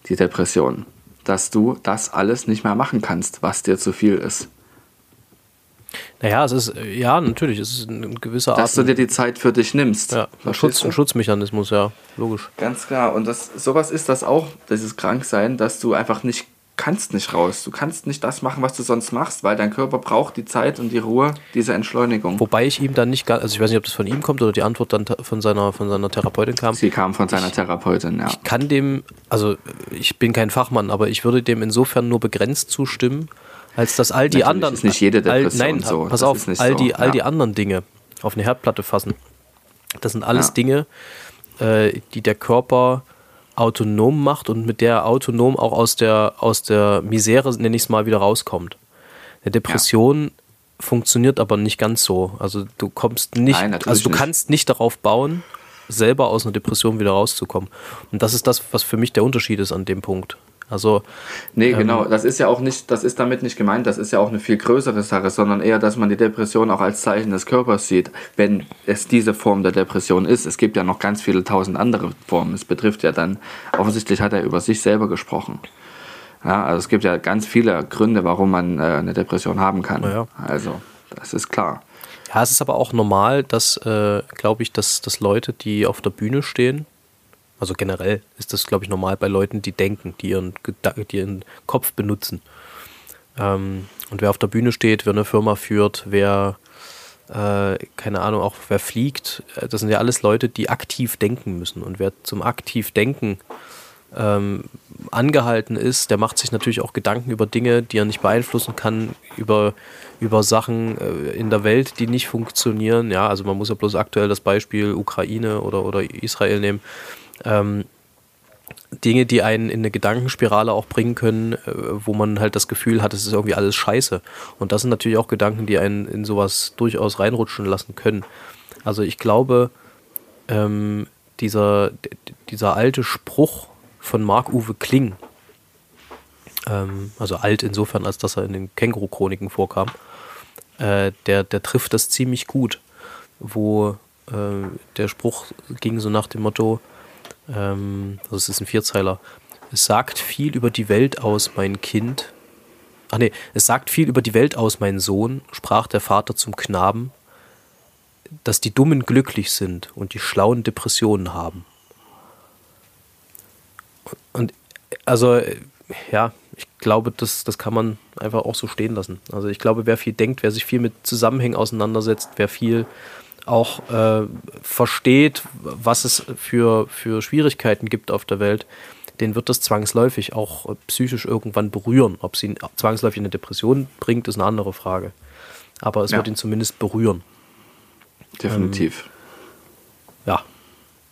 Die Depression. Dass du das alles nicht mehr machen kannst, was dir zu viel ist.
naja, es ist, ja, natürlich, es ist ein gewisser Art.
Dass du dir die Zeit für dich nimmst.
ja, ein, Schutz, ein Schutzmechanismus, ja, logisch.
Ganz klar. Und das, sowas ist das auch, dieses Kranksein, dass du einfach nicht kannst nicht raus. Du kannst nicht das machen, was du sonst machst, weil dein Körper braucht die Zeit und die Ruhe, diese Entschleunigung.
Wobei ich ihm dann nicht gar, also ich weiß nicht, ob das von ihm kommt oder die Antwort dann von seiner, von seiner Therapeutin kam.
Sie kam von seiner Therapeutin, ja.
Ich kann dem, also ich bin kein Fachmann, aber ich würde dem insofern nur begrenzt zustimmen, als dass all die
Natürlich
anderen.
ist nicht jede Depression
all, nein,
so.
pass
Das
auf, all,
so,
die, all
ja.
die anderen Dinge auf eine Herdplatte fassen. Das sind alles
Ja.
Dinge, äh, die der Körper autonom macht und mit der er autonom auch aus der, aus der Misere, nenne ich es mal, wieder rauskommt. Eine Depression funktioniert aber nicht ganz so. Also du kommst nicht,
Nein,
also du
nicht.
kannst nicht darauf bauen, selber aus einer Depression wieder rauszukommen. Und das ist das, was für mich der Unterschied ist an dem Punkt. Also
Nee, genau. Das ist ja auch nicht, das ist damit nicht gemeint, das ist ja auch eine viel größere Sache, sondern eher, dass man die Depression auch als Zeichen des Körpers sieht, wenn es diese Form der Depression ist. Es gibt ja noch ganz viele tausend andere Formen. Es betrifft ja dann, offensichtlich hat er über sich selber gesprochen. Ja, also es gibt ja ganz viele Gründe, warum man äh, eine Depression haben kann.
Ja.
Also, das ist klar.
Ja, es ist aber auch normal, dass, äh, glaube ich, dass, dass Leute, die auf der Bühne stehen, also generell ist das, glaube ich, normal bei Leuten, die denken, die ihren, die ihren Kopf benutzen. Ähm, und wer auf der Bühne steht, wer eine Firma führt, wer, äh, keine Ahnung, auch wer fliegt, äh, das sind ja alles Leute, die aktiv denken müssen. Und wer zum aktiv Denken ähm, angehalten ist, der macht sich natürlich auch Gedanken über Dinge, die er nicht beeinflussen kann, über, über Sachen äh, in der Welt, die nicht funktionieren. Ja, also man muss ja bloß aktuell das Beispiel Ukraine oder, oder Israel nehmen. Ähm, Dinge, die einen in eine Gedankenspirale auch bringen können, äh, wo man halt das Gefühl hat, es ist irgendwie alles scheiße. Und das sind natürlich auch Gedanken, die einen in sowas durchaus reinrutschen lassen können. Also ich glaube, ähm, dieser, dieser alte Spruch von Marc-Uwe Kling, ähm, also alt insofern, als dass er in den Känguru-Chroniken vorkam, äh, der, der trifft das ziemlich gut, wo äh, der Spruch ging so nach dem Motto, ähm, also es ist ein Vierzeiler, es sagt viel über die Welt aus, mein Kind. Ach nee, es sagt viel über die Welt aus, mein Sohn, sprach der Vater zum Knaben, dass die Dummen glücklich sind und die Schlauen Depressionen haben. Und also, ja, ich glaube, das, das kann man einfach auch so stehen lassen. Also ich glaube, wer viel denkt, wer sich viel mit Zusammenhängen auseinandersetzt, wer viel auch äh, versteht, was es für, für Schwierigkeiten gibt auf der Welt, den wird das zwangsläufig auch psychisch irgendwann berühren. Ob sie ihn zwangsläufig in eine Depression bringt, ist eine andere Frage. Aber es
Ja.
wird ihn zumindest berühren.
Definitiv.
Ja.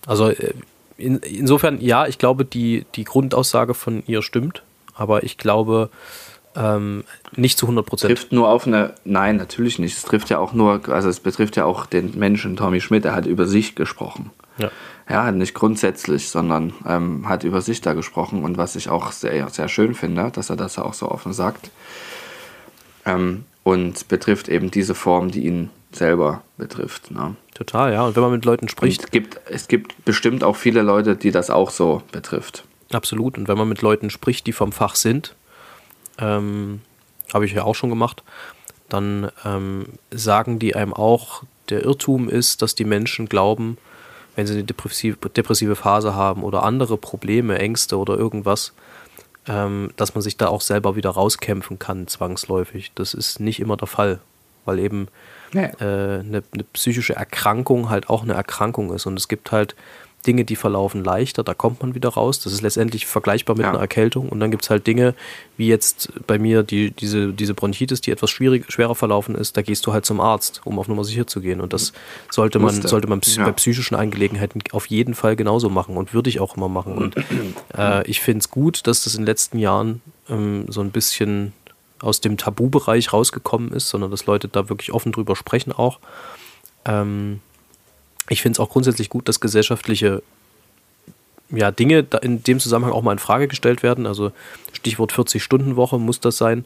Also äh, in, insofern, ja, ich glaube, die, die Grundaussage von ihr stimmt, aber ich glaube ähm, nicht zu 100 Prozent.
trifft nur auf eine, nein, natürlich nicht. Es trifft ja auch nur, also es betrifft ja auch den Menschen Tommy Schmidt, er hat über sich gesprochen.
Ja.
Ja, nicht grundsätzlich, sondern ähm, hat über sich da gesprochen und was ich auch sehr, sehr schön finde, dass er das auch so offen sagt. Ähm, und betrifft eben diese Form, die ihn selber betrifft. Ne?
Total, ja. Und wenn man mit Leuten
Und
spricht,
es gibt, es gibt bestimmt auch viele Leute, die das auch so betrifft.
Absolut. Und wenn man mit Leuten spricht, die vom Fach sind, ähm, habe ich ja auch schon gemacht, dann ähm, sagen die einem auch, der Irrtum ist, dass die Menschen glauben, wenn sie eine depressive, depressive Phase haben oder andere Probleme, Ängste oder irgendwas, ähm, dass man sich da auch selber wieder rauskämpfen kann, zwangsläufig. Das ist nicht immer der Fall, weil eben äh, eine, eine psychische Erkrankung halt auch eine Erkrankung ist. Und es gibt halt Dinge, die verlaufen leichter, da kommt man wieder raus. Das ist letztendlich vergleichbar mit
Ja.
einer Erkältung. Und dann gibt es halt Dinge, wie jetzt bei mir die, diese, diese Bronchitis, die etwas schwierig, schwerer verlaufen ist, da gehst du halt zum Arzt, um auf Nummer sicher zu gehen. Und das sollte man, sollte man
Ja.
bei psychischen Angelegenheiten auf jeden Fall genauso machen und würde ich auch immer machen. Und äh, ich finde es gut, dass das in den letzten Jahren ähm, so ein bisschen aus dem Tabubereich rausgekommen ist, sondern dass Leute da wirklich offen drüber sprechen auch. Ähm, ich finde es auch grundsätzlich gut, dass gesellschaftliche ja, Dinge in dem Zusammenhang auch mal in Frage gestellt werden. Also Stichwort 40-Stunden-Woche muss das sein.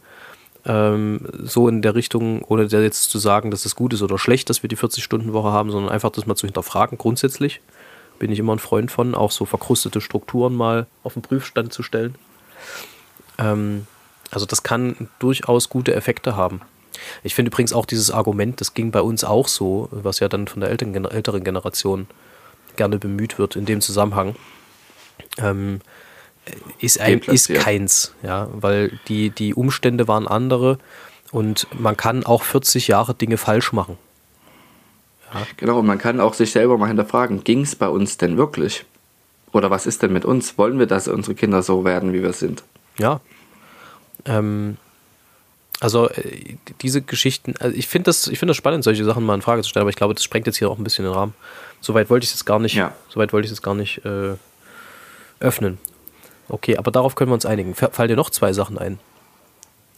Ähm, so in der Richtung, ohne da jetzt zu sagen, dass es gut ist oder schlecht, dass wir die 40-Stunden-Woche haben, sondern einfach das mal zu hinterfragen, grundsätzlich. Bin ich immer ein Freund von, auch so verkrustete Strukturen mal auf den Prüfstand zu stellen. Ähm, also das kann durchaus gute Effekte haben. Ich finde übrigens auch dieses Argument, das ging bei uns auch so, was ja dann von der älteren, älteren Generation gerne bemüht wird in dem Zusammenhang. Ähm, ist, ein, ist keins, ja, weil die, die Umstände waren andere und man kann auch 40 Jahre Dinge falsch machen.
Genau, und man kann auch sich selber mal hinterfragen, ging es bei uns denn wirklich? Oder was ist denn mit uns? Wollen wir, dass unsere Kinder so werden, wie wir sind?
Ja. Ähm, also äh, diese Geschichten, also ich finde das, ich finde das spannend, solche Sachen mal in Frage zu stellen, aber ich glaube, das sprengt jetzt hier auch ein bisschen den Rahmen. Soweit wollte ich es gar nicht,
Ja.
soweit wollte ich es gar nicht äh, öffnen. Okay, aber darauf können wir uns einigen. Fallen dir noch zwei Sachen ein?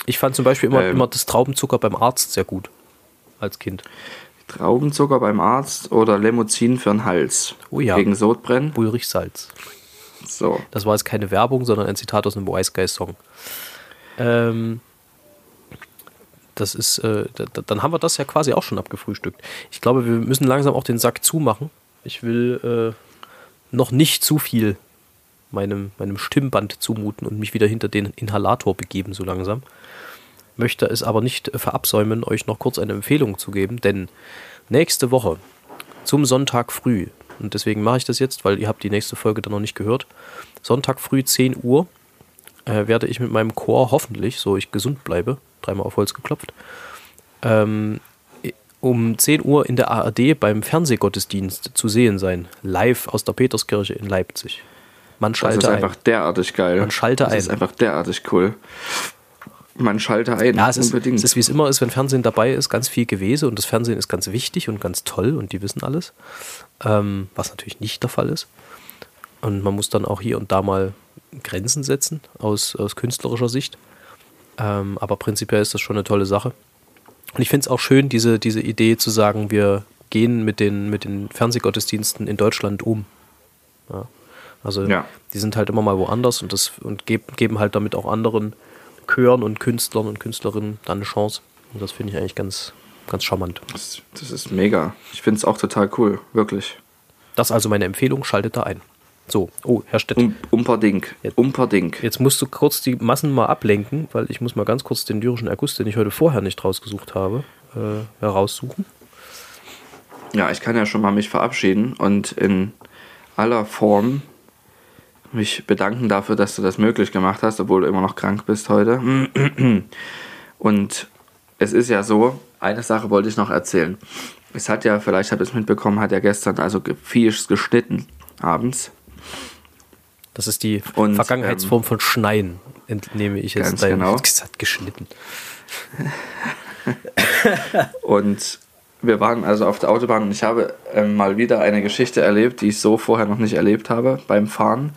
Ich fand zum Beispiel immer,
Ähm.
immer das Traubenzucker beim Arzt sehr gut. Als Kind.
Traubenzucker beim Arzt oder Lemozin für den Hals?
Oh ja.
Gegen Sodbrennen?
Ulrich Salz.
So.
Das war jetzt keine Werbung, sondern ein Zitat aus einem Wise Guy Song. Ähm, das ist, äh, da, da- dann haben wir das ja quasi auch schon abgefrühstückt. Ich glaube, wir müssen langsam auch den Sack zumachen. Ich will äh, noch nicht zu viel meinem, meinem Stimmband zumuten und mich wieder hinter den Inhalator begeben, so langsam. Möchte es aber nicht verabsäumen, euch noch kurz eine Empfehlung zu geben, denn nächste Woche zum Sonntag früh, und deswegen mache ich das jetzt, weil ihr habt die nächste Folge dann noch nicht gehört, Sonntag früh 10 Uhr äh, werde ich mit meinem Chor hoffentlich, so ich gesund bleibe, dreimal auf Holz geklopft, ähm, um 10 Uhr in der ARD beim Fernsehgottesdienst zu sehen sein, live aus der Peterskirche in Leipzig. Man
Das
schalte
ist
ein.
einfach derartig geil.
Man schalte
das
ein.
ist einfach derartig cool. Man schalte ein.
Ja, es ist,
unbedingt.
es ist wie es immer ist, wenn Fernsehen dabei ist, ganz viel Gewese und das Fernsehen ist ganz wichtig und ganz toll und die wissen alles. Ähm, was natürlich nicht der Fall ist. Und man muss dann auch hier und da mal Grenzen setzen aus, aus künstlerischer Sicht. Ähm, aber prinzipiell ist das schon eine tolle Sache. Und ich finde es auch schön, diese, diese Idee zu sagen, wir gehen mit den, mit den Fernsehgottesdiensten in Deutschland um. Ja. Also
Ja.
die sind halt immer mal woanders und, das, und geb, geben halt damit auch anderen Chören und Künstlern und Künstlerinnen dann eine Chance. Und das finde ich eigentlich ganz, ganz charmant.
das, das ist mega. Ich finde es auch total cool. Wirklich.
Das ist also meine Empfehlung, schaltet da ein. So, oh, Herr Stett,
Um.
Jetzt-
Unbedingt.
jetzt musst du kurz die Massen mal ablenken, weil ich muss mal ganz kurz den lyrischen Erguss, den ich heute vorher nicht rausgesucht habe, äh, heraussuchen.
Ja, ich kann ja schon mal mich verabschieden und in aller Form mich bedanken dafür, dass du das möglich gemacht hast, obwohl du immer noch krank bist heute. Und es ist ja so, eine Sache wollte ich noch erzählen. Es hat ja, vielleicht habt ihr es mitbekommen, hat ja gestern also Fisch geschnitten abends.
Das ist die
Und,
Vergangenheitsform von Schneien, entnehme ich jetzt.
Ganz genau.
Das hat geschnitten.
Und wir waren also auf der Autobahn und ich habe ähm, mal wieder eine Geschichte erlebt, die ich so vorher noch nicht erlebt habe beim Fahren.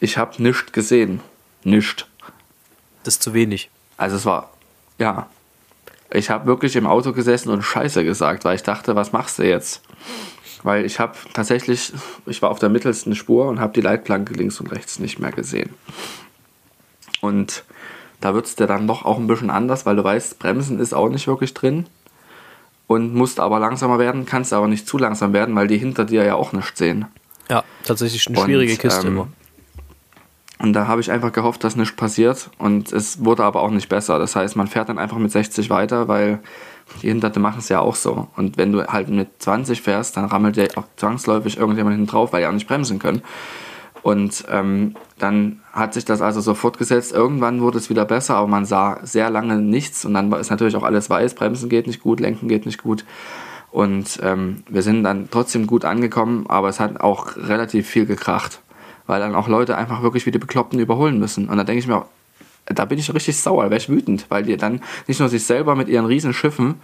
Ich habe nichts gesehen. Nichts.
Das ist zu wenig.
Also es war, ja. Ich habe wirklich im Auto gesessen und Scheiße gesagt, weil ich dachte, was machst du jetzt? Weil ich habe tatsächlich, ich war auf der mittelsten Spur und habe die Leitplanke links und rechts nicht mehr gesehen. Und da wird es dir dann doch auch ein bisschen anders, weil du weißt, Bremsen ist auch nicht wirklich drin. Und musst aber langsamer werden, kannst aber nicht zu langsam werden, weil die hinter dir ja auch nicht sehen.
Ja, tatsächlich eine
Und,
schwierige Kiste
ähm,
immer.
Und da habe ich einfach gehofft, dass nichts passiert. Und es wurde aber auch nicht besser. Das heißt, man fährt dann einfach mit 60 weiter, weil die Hinterte machen es ja auch so. Und wenn du halt mit 20 fährst, dann rammelt ja auch zwangsläufig irgendjemand hinten drauf, weil die auch nicht bremsen können. Und ähm, dann hat sich das also so fortgesetzt. Irgendwann wurde es wieder besser, aber man sah sehr lange nichts. Und dann ist natürlich auch alles weiß. Bremsen geht nicht gut, Lenken geht nicht gut. Und ähm, wir sind dann trotzdem gut angekommen, aber es hat auch relativ viel gekracht. Weil dann auch Leute einfach wirklich wie die Bekloppten überholen müssen. Und da denke ich mir auch, da bin ich richtig sauer, da wäre ich wütend, weil die dann nicht nur sich selber mit ihren riesen Schiffen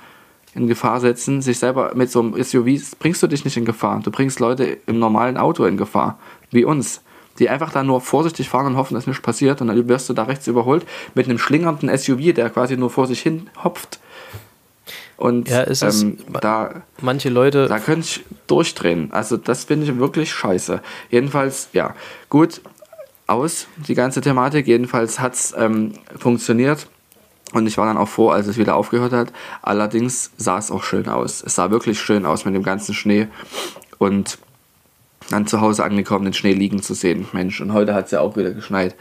in Gefahr setzen, sich selber mit so einem SUV bringst du dich nicht in Gefahr. Du bringst Leute im normalen Auto in Gefahr, wie uns, die einfach da nur vorsichtig fahren und hoffen, dass nichts passiert und dann wirst du da rechts überholt mit einem schlingernden SUV, der quasi nur vor sich hin hopft. Und
Ja, es ist-
ähm, da,
Manche Leute,
da könnte ich durchdrehen. Also das finde ich wirklich scheiße. Jedenfalls, ja, gut, aus, die ganze Thematik. Jedenfalls hat es ähm, funktioniert. Und ich war dann auch froh, als es wieder aufgehört hat. Allerdings sah es auch schön aus. Es sah wirklich schön aus mit dem ganzen Schnee. Und dann zu Hause angekommen, den Schnee liegen zu sehen. Mensch, und heute hat es ja auch wieder geschneit.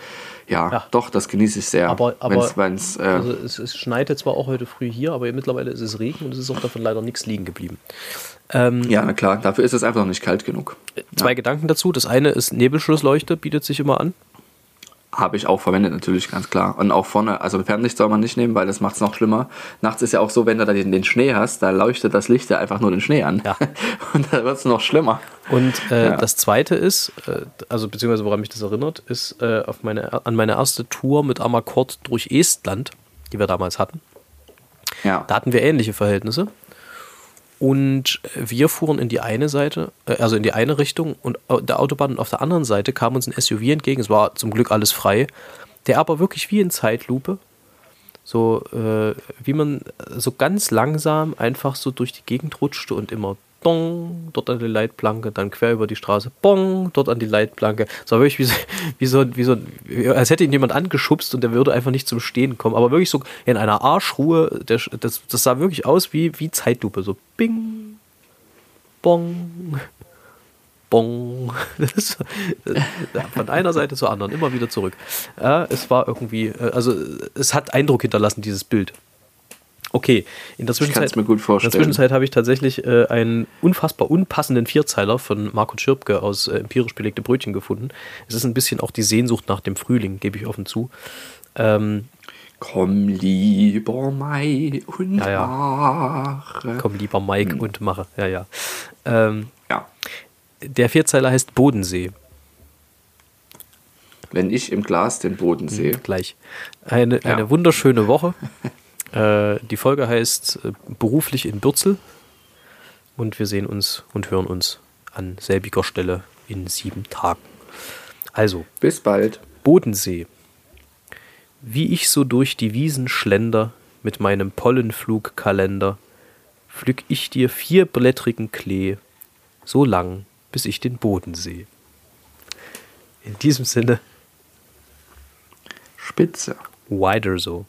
Ja,
Ja.
doch, das genieße ich sehr.
Aber- aber-
wenn's, wenn's, äh,
also es, es schneite zwar auch heute früh hier, aber mittlerweile ist es Regen und es ist auch davon leider nichts liegen geblieben. Ähm,
ja, na klar, dafür ist es einfach noch nicht kalt genug.
Zwei Gedanken dazu. Das eine ist Nebelschlussleuchte, bietet sich immer an.
Habe ich auch verwendet, natürlich, ganz klar. Und auch vorne, also Fernlicht soll man nicht nehmen, weil das macht es noch schlimmer. Nachts ist ja auch so, wenn du da den, den Schnee hast, da leuchtet das Licht ja einfach nur den Schnee an.
Ja.
Und da wird es noch schlimmer.
Und äh,
Ja.
das zweite ist, äh, also beziehungsweise woran mich das erinnert, ist äh, auf meine, an meine erste Tour mit Amakord durch Estland, die wir damals hatten.
Ja.
Da hatten wir ähnliche Verhältnisse. Und wir fuhren in die eine Seite, äh, also in die eine Richtung und au- der Autobahn und auf der anderen Seite kam uns ein SUV entgegen. Es war zum Glück alles frei, der aber wirklich wie in Zeitlupe, so äh, wie man so ganz langsam einfach so durch die Gegend rutschte und immer dong, dort an die Leitplanke, dann quer über die Straße, bong, dort an die Leitplanke. Es war wirklich wie so, wie so, wie so als hätte ihn jemand angeschubst und der würde einfach nicht zum Stehen kommen. Aber wirklich so in einer Arschruhe, der, das, das sah wirklich aus wie, wie Zeitlupe. So bing, bong, bong. Das, äh, von einer Seite zur anderen, immer wieder zurück. Ja, es war irgendwie, äh, also es hat Eindruck hinterlassen, dieses Bild. Okay, in der Zwischenzeit,
kann's mir gut vorstellen.
In der Zwischenzeit habe ich tatsächlich äh, einen unfassbar unpassenden Vierzeiler von Marco Schirpke aus äh, Empirisch belegte Brötchen gefunden. Es ist ein bisschen auch die Sehnsucht nach dem Frühling, gebe ich offen zu. Ähm,
Komm lieber Mai und
Ja, ja.
mache.
komm lieber Mike und mache. Ja, ja. Ähm,
Ja.
der Vierzeiler heißt Bodensee.
Wenn ich im Glas den Boden sehe.
Gleich. Eine,
Ja.
eine wunderschöne Woche. äh, die Folge heißt äh, Beruflich in Bürzel. Und wir sehen uns und hören uns an selbiger Stelle in sieben Tagen. Also,
Bis bald.
Bodensee. Wie ich so durch die Wiesen schlender mit meinem Pollenflugkalender, pflück ich dir vierblättrigen Klee, so lang, bis ich den Boden sehe. In diesem Sinne,
Spitze.
wider so.